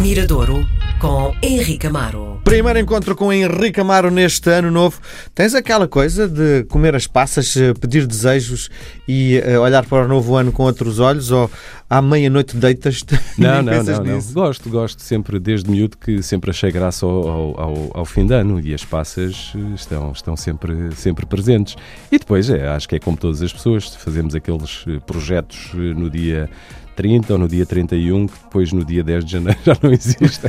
Miradouro com Henrique Amaro. Primeiro encontro com Henrique Amaro neste ano novo. Tens aquela coisa de comer as passas, eh, pedir desejos e uh, olhar para o novo ano com outros olhos? Ou à meia-noite deitas? Não, não, não, não, Gosto, gosto sempre, desde miúdo, que sempre achei graça ao, ao, ao, fim de ano e as passas eh, estão, estão sempre, sempre presentes. E depois, é, acho que é como todas as pessoas, fazemos aqueles projetos no dia 30 ou no dia 31, que depois no dia 10 de janeiro já não existe.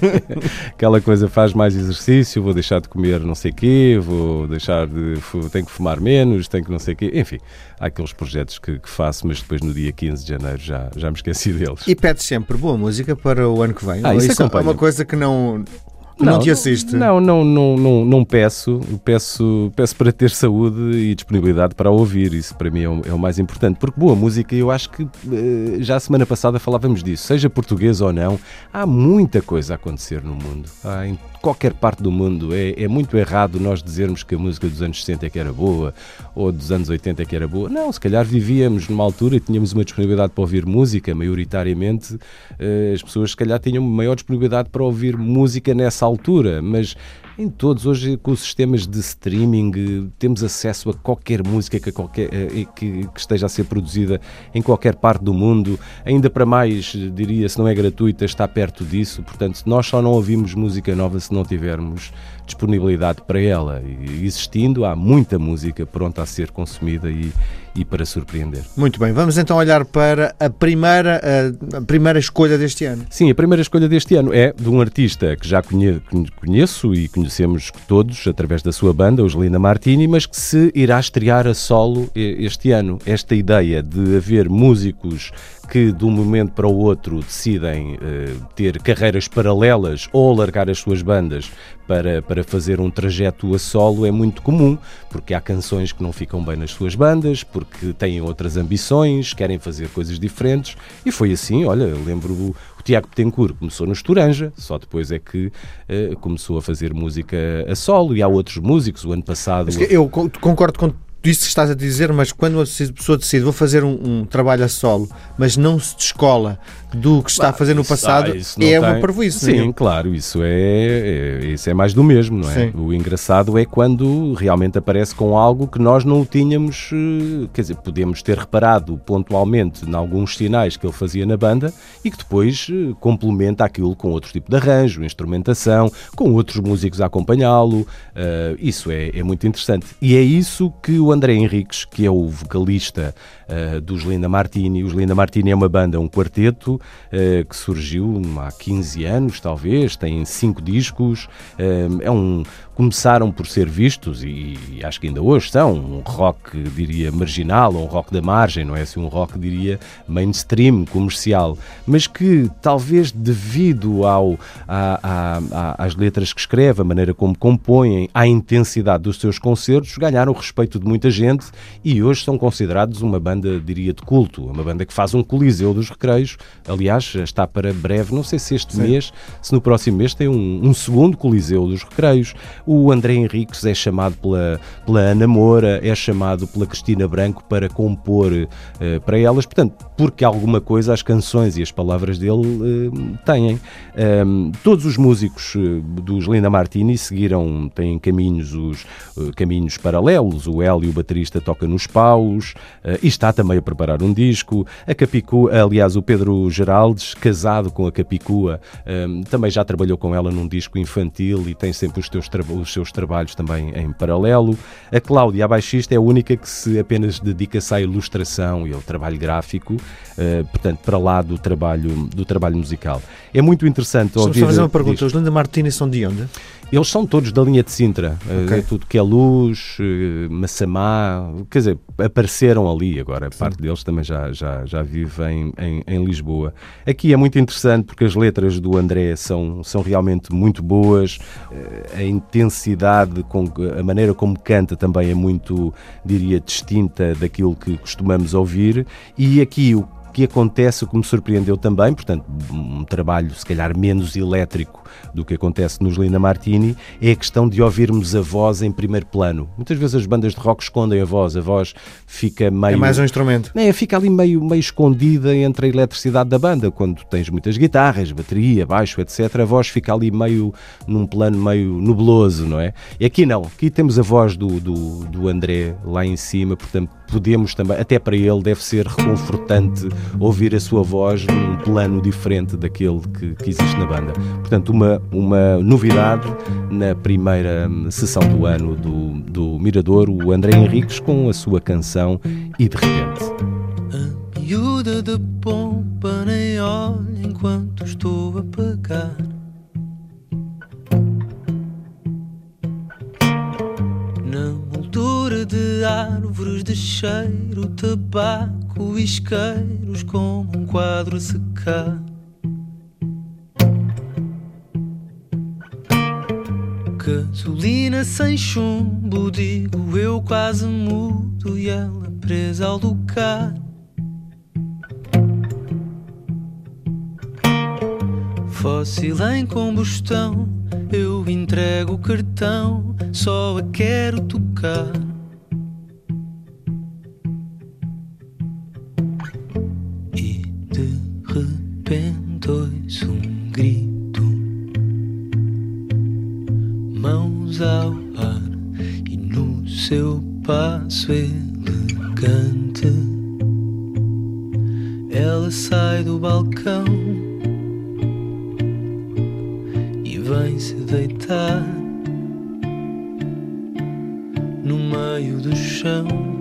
Aquela coisa faz mais exercício, vou deixar de comer não sei o quê, vou deixar de. tenho que fumar menos, tenho que não sei o quê. Enfim, há aqueles projetos que, que, faço, mas depois no dia 15 de janeiro já, já me esqueci deles. E pedes sempre boa música para o ano que vem? Ah, isso, isso é uma coisa que não. Não, não te assiste? Não, não, não, não, não peço. Peço, peço para ter saúde e disponibilidade para ouvir. Isso para mim é o, é o mais importante. Porque boa música, eu acho que eh, já a semana passada falávamos disso. Seja português ou não, há muita coisa a acontecer no mundo. Há qualquer parte do mundo. É, é muito errado nós dizermos que a música dos anos 60 é que era boa ou dos anos 80 é que era boa. Não, se calhar vivíamos numa altura e tínhamos uma disponibilidade para ouvir música, maioritariamente eh, as pessoas se calhar tinham maior disponibilidade para ouvir música nessa altura, mas em todos, hoje com os sistemas de streaming, temos acesso a qualquer música que, qualquer, eh, que, que, esteja a ser produzida em qualquer parte do mundo. Ainda para mais, diria, se não é gratuita, está perto disso. Portanto, nós só não ouvimos música nova se não tivermos disponibilidade para ela. E existindo, há muita música pronta a ser consumida e, e para surpreender. Muito bem, vamos então olhar para a primeira, a primeira escolha deste ano. Sim, a primeira escolha deste ano é de um artista que já conheço e conhecemos todos através da sua banda, os Lina Martini, mas que se irá estrear a solo este ano. Esta ideia de haver músicos que de um momento para o outro decidem uh, ter carreiras paralelas ou largar as suas bandas para, para fazer um trajeto a solo é muito comum, porque há canções que não ficam bem nas suas bandas, porque têm outras ambições, querem fazer coisas diferentes, e foi assim, olha, lembro o, o Tiago Petencourt começou no Estoranja, só depois é que uh, começou a fazer música a solo, e há outros músicos, o ano passado... Eu concordo com isso que estás a dizer, mas quando a pessoa decide vou fazer um, um trabalho a solo, mas não se descola do que está a fazer no passado, ah, é tem... uma. Sim, não é? claro, isso é, é, isso é mais do mesmo, não é? Sim. O engraçado é quando realmente aparece com algo que nós não o tínhamos, eh, quer dizer, podemos ter reparado pontualmente em alguns sinais que ele fazia na banda e que depois eh, complementa aquilo com outro tipo de arranjo, instrumentação, com outros músicos a acompanhá-lo. Uh, isso é, é muito interessante. E é isso que o André Henriques, que é o vocalista uh, dos Linda Martini. Os Linda Martini é uma banda, um quarteto uh, que surgiu há 15 anos, talvez, tem cinco discos. Uh, é um, começaram por ser vistos, e, e, acho que ainda hoje são, um rock, diria, marginal, um rock da margem, não é assim um rock, diria, mainstream, comercial, mas que talvez devido ao, a, a, a, às letras que escreve, a maneira como compõem, à intensidade dos seus concertos, ganharam o respeito de muita gente e hoje são considerados uma banda, diria, de culto, uma banda que faz um coliseu dos recreios, aliás, está para breve, não sei se este Sim. mês, se no próximo mês tem um, um segundo coliseu dos recreios. O André Henriques é chamado pela, pela Ana Moura, é chamado pela Cristina Branco para compor uh, para elas, portanto, porque alguma coisa as canções e as palavras dele uh, têm. Um, todos os músicos uh, dos Linda Martini seguiram, têm caminhos, os caminhos paralelos. O Hélio, o baterista, toca nos paus e está também a preparar um disco. A Capicua, aliás, o Pedro Geraldes, casado com a Capicua, um, também já trabalhou com ela num disco infantil e tem sempre os teus os seus trabalhos também em paralelo. A Cláudia, a baixista, é a única que se apenas dedica-se à ilustração e ao trabalho gráfico, uh, portanto, para lá do trabalho, do trabalho musical. É muito interessante ouvir... Só fazer uma pergunta, os Linda Martini são de onde? Eles são todos da linha de Sintra, eh, okay. tudo que é luz, eh, Massamá, quer dizer, apareceram ali agora, a parte deles também já, já, já vive em, em, em, Lisboa. Aqui é muito interessante porque as letras do André são, são realmente muito boas, a intensidade, com, a maneira como canta também é muito, diria, distinta daquilo que costumamos ouvir, e aqui o que acontece, o que me surpreendeu também, portanto, um trabalho se calhar menos elétrico do que acontece nos Lina Martini, é a questão de ouvirmos a voz em primeiro plano. Muitas vezes as bandas de rock escondem a voz, a voz fica meio. É mais um instrumento. É, fica ali meio, meio escondida entre a eletricidade da banda. Quando tens muitas guitarras, bateria, baixo, etc., a voz fica ali meio num plano meio nubloso, não é? E aqui não, aqui temos a voz do, do, do André lá em cima, portanto podemos também, até para ele deve ser reconfortante ouvir a sua voz num plano diferente daquele que, que existe na banda. Portanto, uma, uma novidade na primeira hum, sessão do ano do, do Mirador, o André Henriques com a sua canção E de repente. A miúda de pompa nem olha enquanto estou a pagar. de árvores de cheiro, tabaco isqueiros como um quadro secar. Gasolina sem chumbo, digo eu quase mudo e ela presa ao lugar. Fóssil em combustão, eu entrego o cartão, só a quero tocar. Passo elegante. Ela sai do balcão e vem se deitar no meio do chão.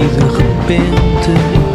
repente